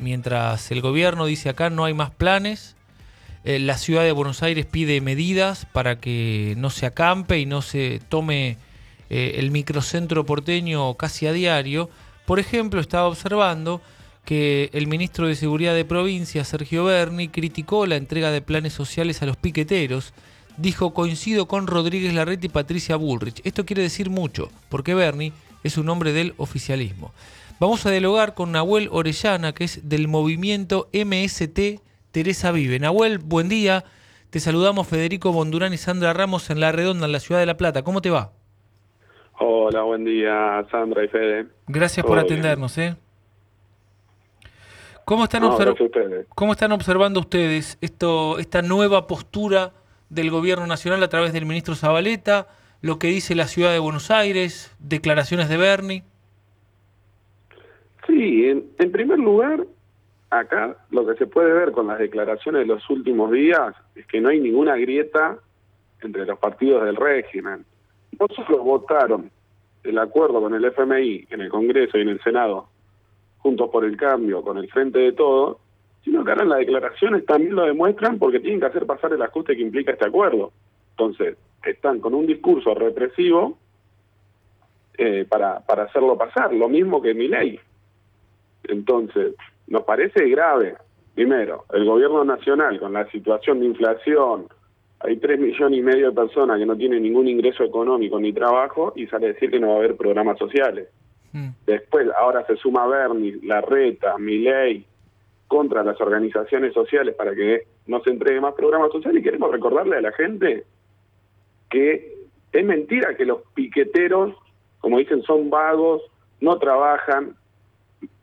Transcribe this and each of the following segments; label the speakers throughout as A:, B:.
A: Mientras el gobierno dice acá no hay más planes, eh, la ciudad de Buenos Aires pide medidas para que no se acampe y no se tome eh, el microcentro porteño casi a diario. Por ejemplo, estaba observando que el ministro de Seguridad de Provincia, Sergio Berni, criticó la entrega de planes sociales a los piqueteros. Dijo, coincido con Rodríguez Larreta y Patricia Bullrich. Esto quiere decir mucho, porque Berni es un hombre del oficialismo. Vamos a dialogar con Nahuel Orellana, que es del movimiento MST Teresa Vive. Nahuel, buen día. Te saludamos Federico Bondurán y Sandra Ramos en La Redonda, en la ciudad de La Plata. ¿Cómo te va?
B: Hola, buen día, Sandra y Fede.
A: Gracias por
B: bien.
A: atendernos. ¿eh? ¿Cómo, están
B: No.
A: ¿Cómo están observando ustedes esto, esta nueva postura del gobierno nacional a través del ministro Zabaleta, lo que dice la ciudad de Buenos Aires, declaraciones de Berni?
B: Sí, en, en primer lugar, acá lo que se puede ver con las declaraciones de los últimos días es que no hay ninguna grieta entre los partidos del régimen. No solo votaron el acuerdo con el FMI en el Congreso y en el Senado, juntos por el cambio, con el Frente de Todo, sino que ahora en las declaraciones también lo demuestran porque tienen que hacer pasar el ajuste que implica este acuerdo. Entonces, están con un discurso represivo eh, para, para hacerlo pasar, lo mismo que mi ley. Entonces, nos parece grave, primero, el gobierno nacional con la situación de inflación, hay tres millones y medio de personas que no tienen ningún ingreso económico ni trabajo y sale a decir que no va a haber programas sociales.
A: Mm.
B: Después, ahora se suma Berni, Larreta, Milei, contra las organizaciones sociales para que no se entregue más programas sociales y queremos recordarle a la gente que es mentira que los piqueteros, como dicen, son vagos, no trabajan.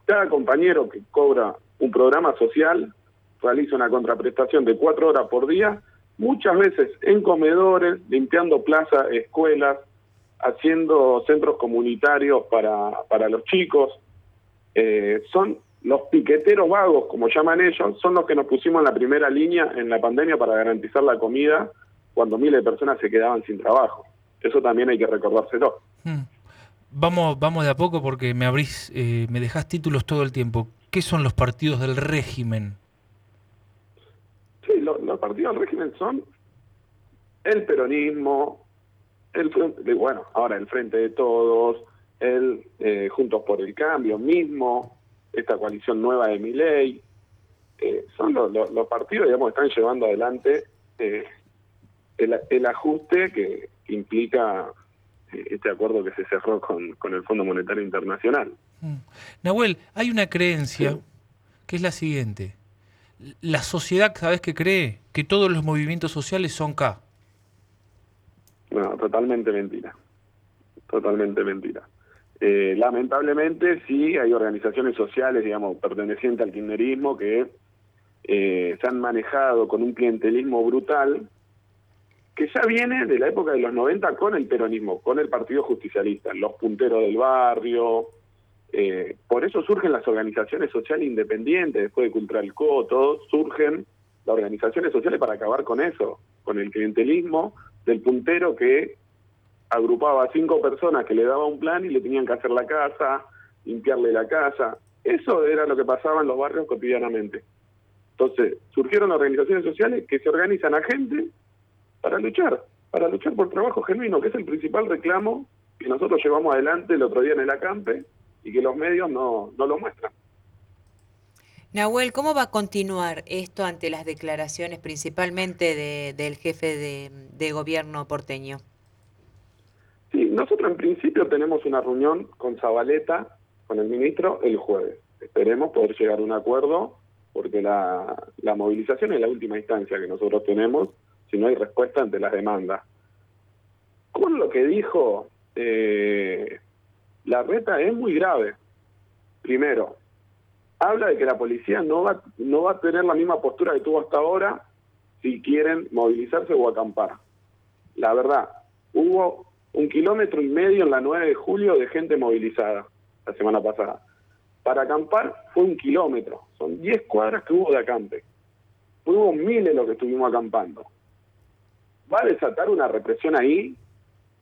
B: Cada compañero que cobra un programa social realiza una contraprestación de cuatro horas por día, muchas veces en comedores, limpiando plazas, escuelas, haciendo centros comunitarios para, para los chicos. Eh, son los piqueteros vagos, como llaman ellos, son los que nos pusimos en la primera línea en la pandemia para garantizar la comida cuando miles de personas se quedaban sin trabajo. Eso también hay que recordárselo.
A: Mm. Vamos, vamos de a poco porque me abrís, eh, me dejás títulos todo el tiempo. ¿Qué son los partidos del régimen?
B: Sí, lo- los partidos del régimen son el peronismo, el frente, bueno, ahora el Frente de Todos, el eh, Juntos por el Cambio mismo, esta coalición nueva de Miley, eh, son los, partidos, digamos, que están llevando adelante eh, el, ajuste que, implica este acuerdo que se cerró con, con el Fondo Monetario Internacional.
A: Mm. Nahuel, hay una creencia
B: Sí.
A: que es la siguiente. La sociedad, ¿sabes qué cree? Que todos los movimientos sociales son K.
B: No, totalmente mentira. Totalmente mentira. Eh, lamentablemente sí hay organizaciones sociales, digamos, pertenecientes al kirchnerismo que eh, se han manejado con un clientelismo brutal que ya viene de la época de los 90 con el peronismo, con el Partido Justicialista, los punteros del barrio. eh, por eso surgen las organizaciones sociales independientes, después de Cultralco, todos surgen las organizaciones sociales para acabar con eso, con el clientelismo del puntero que agrupaba a cinco personas que le daba un plan y le tenían que hacer la casa, limpiarle la casa. Eso era lo que pasaba en los barrios cotidianamente. Entonces, surgieron organizaciones sociales que se organizan a gente para luchar, para luchar por trabajo genuino, que es el principal reclamo que nosotros llevamos adelante el otro día en el acampe y que los medios no, no lo muestran.
C: Nahuel, ¿cómo va a continuar esto ante las declaraciones principalmente de- del jefe de, de gobierno porteño?
B: Sí, nosotros en principio tenemos una reunión con Zabaleta, con el ministro, el jueves. Esperemos poder llegar a un acuerdo, porque la, la movilización es la última instancia que nosotros tenemos, si no hay respuesta ante las demandas. Con lo que dijo eh, la reta es muy grave. Primero, habla de que la policía no va, no va a tener la misma postura que tuvo hasta ahora si quieren movilizarse o acampar. La verdad, hubo un kilómetro y medio en la 9 de julio de gente movilizada la semana pasada. Para acampar fue un kilómetro, son 10 cuadras que hubo de acampe. Hubo miles los que estuvimos acampando. ¿Va a desatar una represión ahí?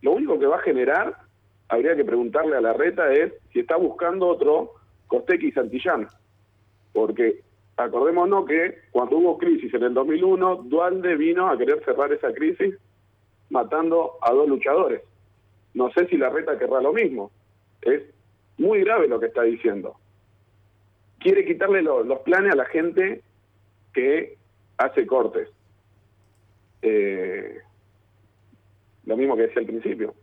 B: Lo único que va a generar, habría que preguntarle a la reta, es si está buscando otro Costequi y Santillán. Porque acordémonos que cuando hubo crisis en el 2001, Dualde vino a querer cerrar esa crisis matando a dos luchadores. No sé si la reta querrá lo mismo. Es muy grave lo que está diciendo. Quiere quitarle los planes a la gente que hace cortes. Eh, lo mismo que decía al principio.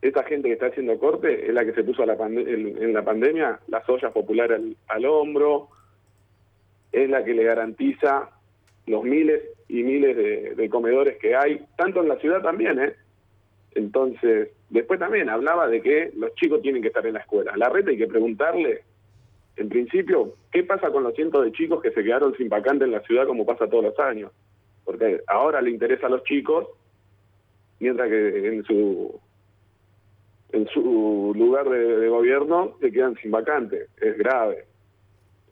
B: Esta gente que está haciendo corte es la que se puso en la pandemia las ollas populares al, hombro, es la que le garantiza los miles y miles de, de, comedores que hay, tanto en la ciudad también, ¿eh? Entonces, después también hablaba de que los chicos tienen que estar en la escuela. La red hay que preguntarle, en principio, ¿qué pasa con los cientos de chicos que se quedaron sin vacante en la ciudad como pasa todos los años? Porque ahora le interesa a los chicos, mientras que en su en su lugar de, gobierno se quedan sin vacante. Es grave.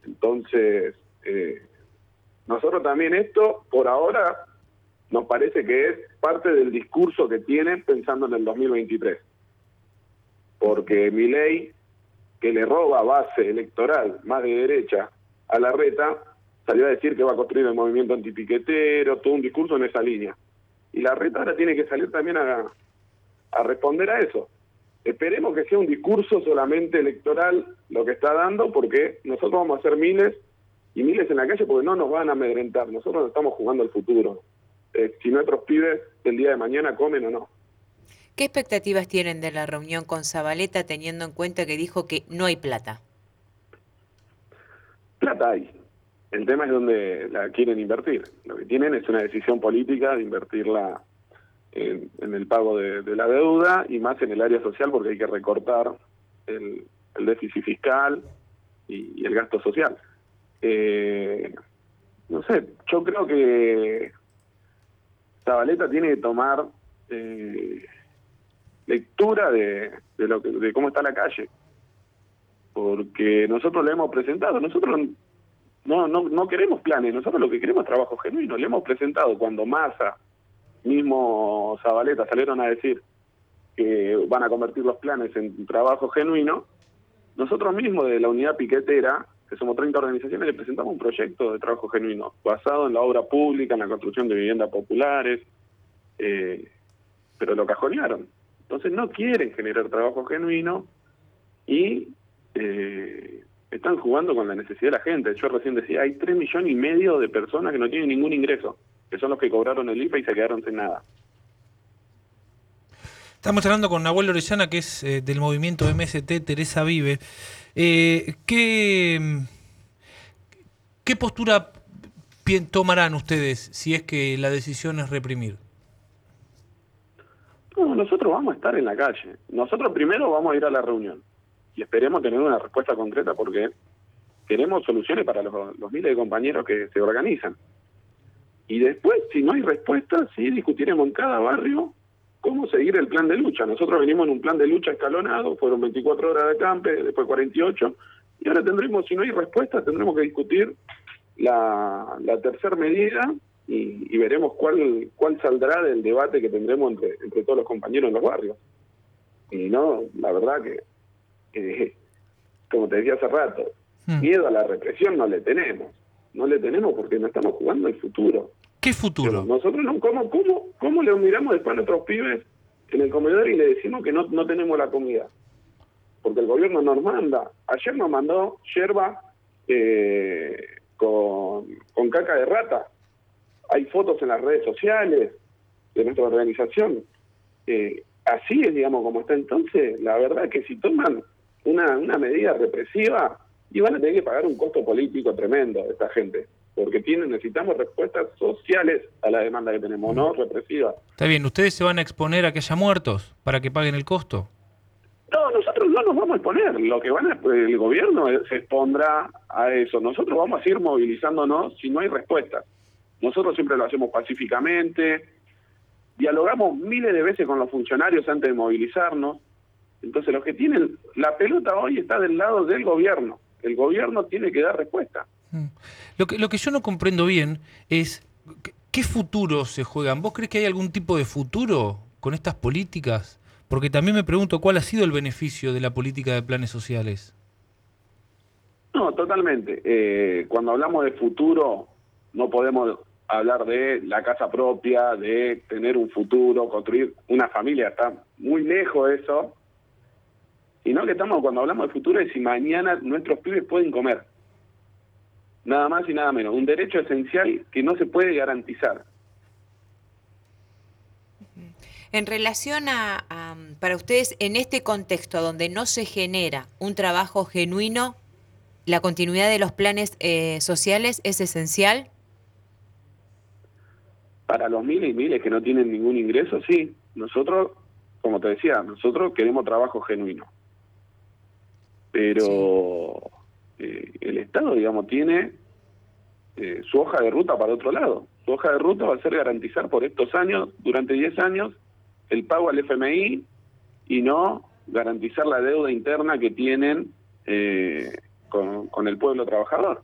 B: Entonces, eh, nosotros también esto, por ahora, nos parece que es parte del discurso que tienen pensando en el 2023. Porque mi ley, que le roba base electoral más de derecha a la reta, salió a decir que va a construir el movimiento antipiquetero, todo un discurso en esa línea. Y la reta ahora tiene que salir también a, a responder a eso. Esperemos que sea un discurso solamente electoral lo que está dando, porque nosotros vamos a hacer miles y miles en la calle porque no nos van a amedrentar. Nosotros estamos jugando el futuro. Eh, si nuestros pibes el día de mañana comen o no.
C: ¿Qué expectativas tienen de la reunión con Zabaleta teniendo en cuenta que dijo que no hay plata?
B: Plata hay. El tema es donde la quieren invertir. Lo que tienen es una decisión política de invertirla en, el pago de, la deuda y más en el área social porque hay que recortar el, déficit fiscal y, el gasto social. Eh, no sé, yo creo que Zabaleta tiene que tomar eh, lectura de, de, lo que, de cómo está la calle, porque nosotros le hemos presentado, nosotros no, no, no queremos planes, nosotros lo que queremos es trabajo genuino, le hemos presentado cuando Massa, mismo Zabaleta salieron a decir que van a convertir los planes en trabajo genuino, nosotros mismos de la unidad piquetera que somos 30 organizaciones, le presentamos un proyecto de trabajo genuino, basado en la obra pública, en la construcción de viviendas populares, eh, pero lo cajonearon. Entonces no quieren generar trabajo genuino y eh, están jugando con la necesidad de la gente. Yo recién decía, hay 3 millones y medio de personas que no tienen ningún ingreso, que son los que cobraron el IFA y se quedaron sin nada.
A: Estamos hablando con Nahuel Orellana, que es eh, del movimiento MST Teresa Vive. Eh, ¿qué, ¿Qué postura tomarán ustedes si es que la decisión es reprimir?
B: No, nosotros vamos a estar en la calle. Nosotros primero vamos a ir a la reunión y esperemos tener una respuesta concreta porque queremos soluciones para los, miles de compañeros que se organizan. Y después, si no hay respuesta, sí discutiremos en cada barrio cómo seguir el plan de lucha. Nosotros venimos en un plan de lucha escalonado, fueron 24 horas de campe, después 48, y ahora tendremos, si no hay respuesta, tendremos que discutir la, la tercera medida y, veremos cuál cuál saldrá del debate que tendremos entre, entre todos los compañeros en los barrios. Y no, la verdad que, como te decía hace rato, hmm. miedo a la represión no le tenemos. No le tenemos porque no estamos jugando el futuro.
A: ¿Qué futuro?
B: nosotros no, ¿cómo, cómo, ¿cómo le miramos después a nuestros pibes en el comedor y le decimos que no, no tenemos la comida? Porque el gobierno nos manda. Ayer nos mandó yerba eh, con, con caca de rata. Hay fotos en las redes sociales de nuestra organización. Eh, así es, digamos, como está entonces. La verdad es que si toman una, una medida represiva, y van a tener que pagar un costo político tremendo esta gente porque tienen, necesitamos respuestas sociales a la demanda que tenemos, no represivas.
A: Está bien, ¿ustedes se van a exponer a que haya muertos para que paguen el costo?
B: No, nosotros no nos vamos a exponer. Lo que van a, el gobierno se expondrá a eso. Nosotros vamos a seguir movilizándonos si no hay respuesta. Nosotros siempre lo hacemos pacíficamente, dialogamos miles de veces con los funcionarios antes de movilizarnos. Entonces, los que tienen la pelota hoy está del lado del gobierno. El gobierno tiene que dar respuesta.
A: Mm. Lo que, lo que yo no comprendo bien es qué futuro se juegan. ¿Vos crees que hay algún tipo de futuro con estas políticas? Porque también me pregunto cuál ha sido el beneficio de la política de planes sociales.
B: No, totalmente. Eh, cuando hablamos de futuro, no podemos hablar de la casa propia, de tener un futuro, construir una familia. Está muy lejos eso. Sino que estamos, cuando hablamos de futuro, es si mañana nuestros pibes pueden comer. Nada más y nada menos. Un derecho esencial que no se puede garantizar.
C: En relación a, para ustedes, en este contexto donde no se genera un trabajo genuino, ¿la continuidad de los planes eh, sociales es esencial?
B: Para los miles y miles que no tienen ningún ingreso, sí. Nosotros, como te decía, nosotros queremos trabajo genuino. Pero eh, el Estado, digamos, tiene eh, su hoja de ruta para otro lado. Su hoja de ruta va a ser garantizar por estos años, durante 10 años, el pago al FMI y no garantizar la deuda interna que tienen eh, con, el pueblo trabajador.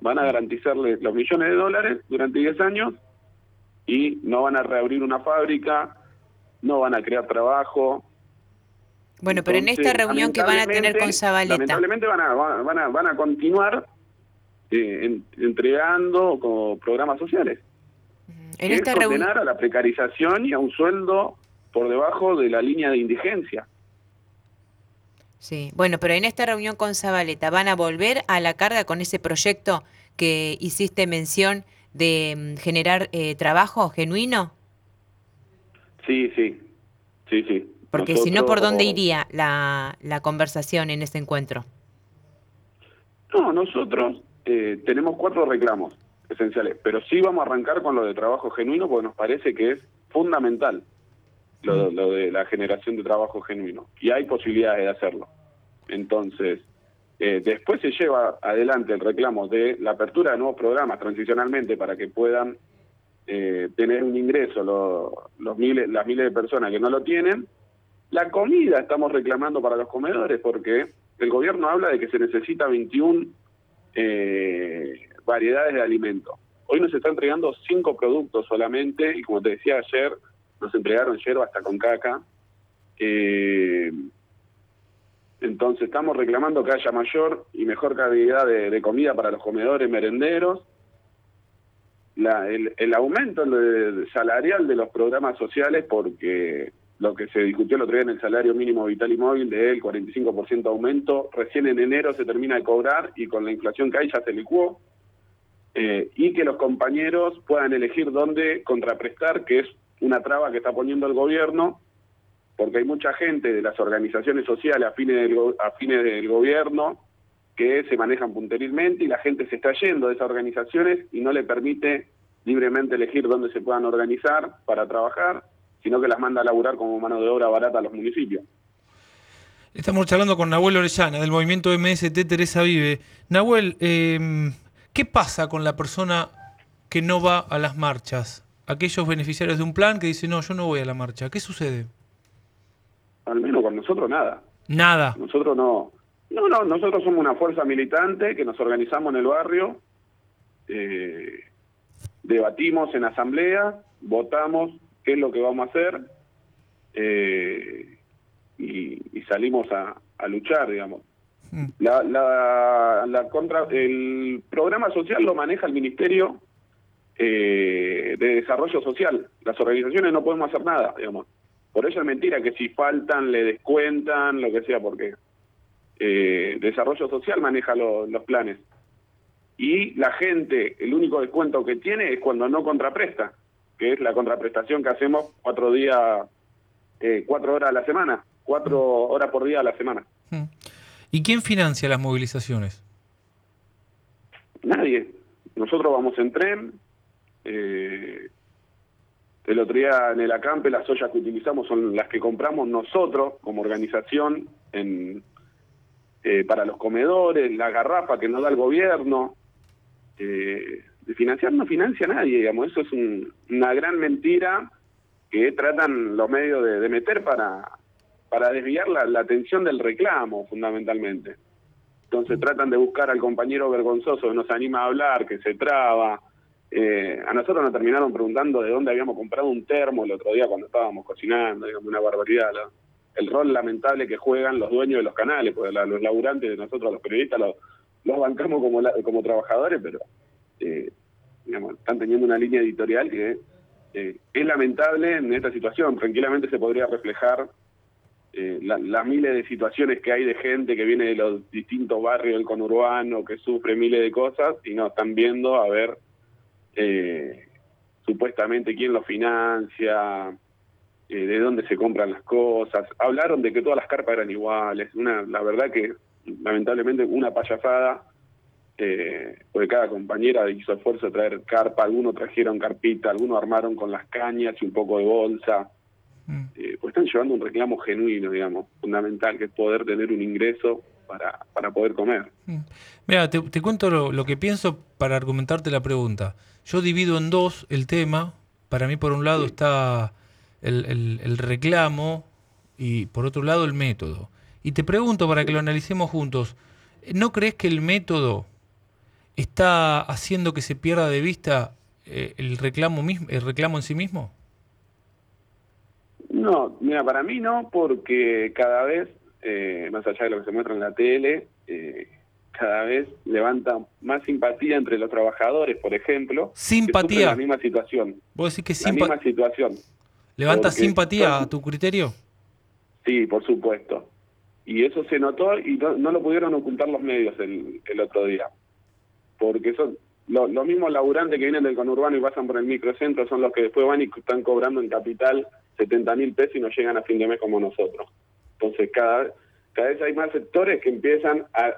B: Van a garantizarle los millones de dólares durante 10 años y no van a reabrir una fábrica, no van a crear trabajo.
C: Bueno, pero en esta reunión que van a tener con Zabaleta.
B: Lamentablemente van a, van a, van a continuar eh, entregando como programas sociales. En esta reunión. a la precarización y a un sueldo por debajo de la línea de indigencia.
C: Sí, bueno, pero en esta reunión con Zabaleta, ¿van a volver a la carga con ese proyecto que hiciste mención de mm, generar eh, trabajo genuino?
B: Sí, sí, sí, sí.
C: Porque si no, ¿por dónde iría la, la conversación en ese encuentro?
B: No, nosotros eh, tenemos cuatro reclamos esenciales, pero sí vamos a arrancar con lo de trabajo genuino porque nos parece que es fundamental lo, de la generación de trabajo genuino. Y hay posibilidades de hacerlo. Entonces, eh, después se lleva adelante el reclamo de la apertura de nuevos programas transicionalmente para que puedan eh, tener un ingreso los miles, las miles de personas que no lo tienen. La comida estamos reclamando para los comedores porque el gobierno habla de que se necesita 21 eh, variedades de alimentos. Hoy nos está entregando cinco productos solamente y como te decía ayer, nos entregaron hierba hasta con caca. Eh, entonces estamos reclamando que haya mayor y mejor calidad de, comida para los comedores merenderos. el, aumento salarial de los programas sociales, porque lo que se discutió el otro día en el salario mínimo vital y móvil del 45% de aumento, recién en enero se termina de cobrar y con la inflación que hay ya se licuó. Eh, y que los compañeros puedan elegir dónde contraprestar, que es una traba que está poniendo el gobierno, porque hay mucha gente de las organizaciones sociales afines del, afines del gobierno que se manejan punterilmente y la gente se está yendo de esas organizaciones y no le permite libremente elegir dónde se puedan organizar para trabajar, sino que las manda a laburar como mano de obra barata a los municipios.
A: Estamos charlando con Nahuel Orellana del movimiento MST Teresa Vive. Nahuel, eh, ¿qué pasa con la persona que no va a las marchas? aquellos beneficiarios de un plan que dicen, no, yo no voy a la marcha. ¿Qué sucede?
B: Al menos con nosotros nada.
A: Nada.
B: Nosotros no. No, no, nosotros somos una fuerza militante que nos organizamos en el barrio, eh, debatimos en asamblea, votamos qué es lo que vamos a hacer eh, y, salimos a, luchar, digamos. Mm. La, la, la contra, el programa social lo maneja el Ministerio eh, de desarrollo social. Las organizaciones no podemos hacer nada, digamos. Por eso es mentira que si faltan le descuentan, lo que sea, porque eh, desarrollo social maneja los planes. Y la gente, el único descuento que tiene es cuando no contrapresta, que es la contraprestación que hacemos cuatro días, eh, cuatro horas a la semana, cuatro horas por día a la semana.
A: Mm. ¿Y quién financia las movilizaciones?
B: Nadie. Nosotros vamos en tren, eh, el otro día en el acampe las ollas que utilizamos son las que compramos nosotros como organización en, eh, para los comedores, la garrafa que nos da el gobierno. Eh, financiar no financia nadie, digamos, eso es una gran mentira que tratan los medios de, meter para, para desviar la, atención del reclamo, fundamentalmente. Entonces tratan de buscar al compañero vergonzoso que nos anima a hablar, que se traba, eh, a nosotros nos terminaron preguntando de dónde habíamos comprado un termo el otro día cuando estábamos cocinando, digamos, una barbaridad. el rol lamentable que juegan los dueños de los canales, porque los laburantes de nosotros, los periodistas, los, bancamos como, como trabajadores, pero eh, digamos, están teniendo una línea editorial que eh, es lamentable en esta situación. Tranquilamente se podría reflejar las miles de situaciones que hay de gente que viene de los distintos barrios del conurbano, que sufre miles de cosas, y no están viendo a ver eh, supuestamente quién lo financia, eh, de dónde se compran las cosas. Hablaron de que todas las carpas eran iguales. Una, la verdad que lamentablemente una payasada, eh, porque cada compañera hizo esfuerzo de traer carpa, algunos trajeron carpita, algunos armaron con las cañas y un poco de bolsa. Mm. Eh, pues están llevando un reclamo genuino, digamos, fundamental, que es poder tener un ingreso para, para poder comer. Mm.
A: Mira, te, cuento lo, que pienso para argumentarte la pregunta. Yo divido en dos el tema. Para mí, por un lado, está el, el, reclamo y por otro lado, el método. Y te pregunto para que lo analicemos juntos. ¿No crees que el método está haciendo que se pierda de vista eh, el reclamo mismo, el reclamo en sí mismo?
B: No, mira, para mí no, porque cada vez eh, más allá de lo que se muestra en la tele, eh, cada vez levanta más simpatía entre los trabajadores, por ejemplo.
A: Simpatía.
B: la misma situación.
A: ¿Vos decís que
B: La misma situación.
A: ¿Levanta simpatía a tu criterio?
B: Sí, por supuesto. Y eso se notó y no, lo pudieron ocultar los medios el, el otro día. Porque son los mismos laburantes que vienen del conurbano y pasan por el microcentro son los que después van y están cobrando en capital 70 mil pesos y no llegan a fin de mes como nosotros. Entonces cada, cada vez hay más sectores que empiezan a,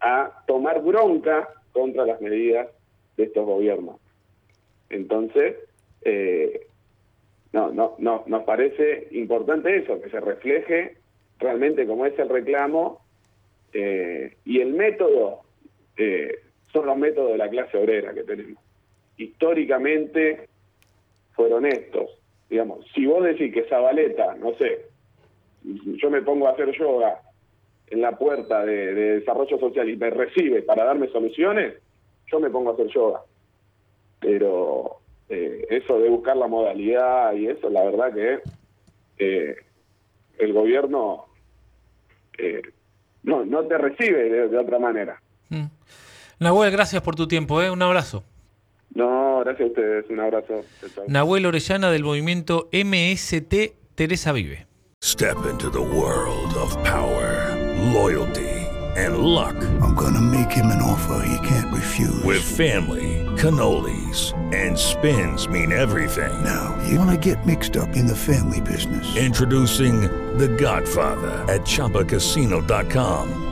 B: a tomar bronca contra las medidas de estos gobiernos. Entonces, eh, no, no, no, nos parece importante eso, que se refleje realmente cómo es el reclamo eh, y el método eh, son los métodos de la clase obrera que tenemos. Históricamente fueron estos. Digamos, si vos decís que Zabaleta, no sé, yo me pongo a hacer yoga en la puerta de, desarrollo social y me recibe para darme soluciones, yo me pongo a hacer yoga. Pero eh, eso de buscar la modalidad y eso, la verdad que eh, el gobierno eh, no, no te recibe de, otra manera.
A: Nahuel, gracias por tu tiempo, ¿eh? un abrazo.
B: No, gracias a ustedes, un abrazo.
A: Nahuel Orellana del movimiento MST Teresa Vive.
D: Step into the world of power, loyalty, and luck.
E: I'm gonna make him an offer he can't refuse.
D: With family, cannolis, and spins mean everything.
E: Now, you wanna get mixed up in the family business.
D: Introducing The Godfather at Choppacasino.com.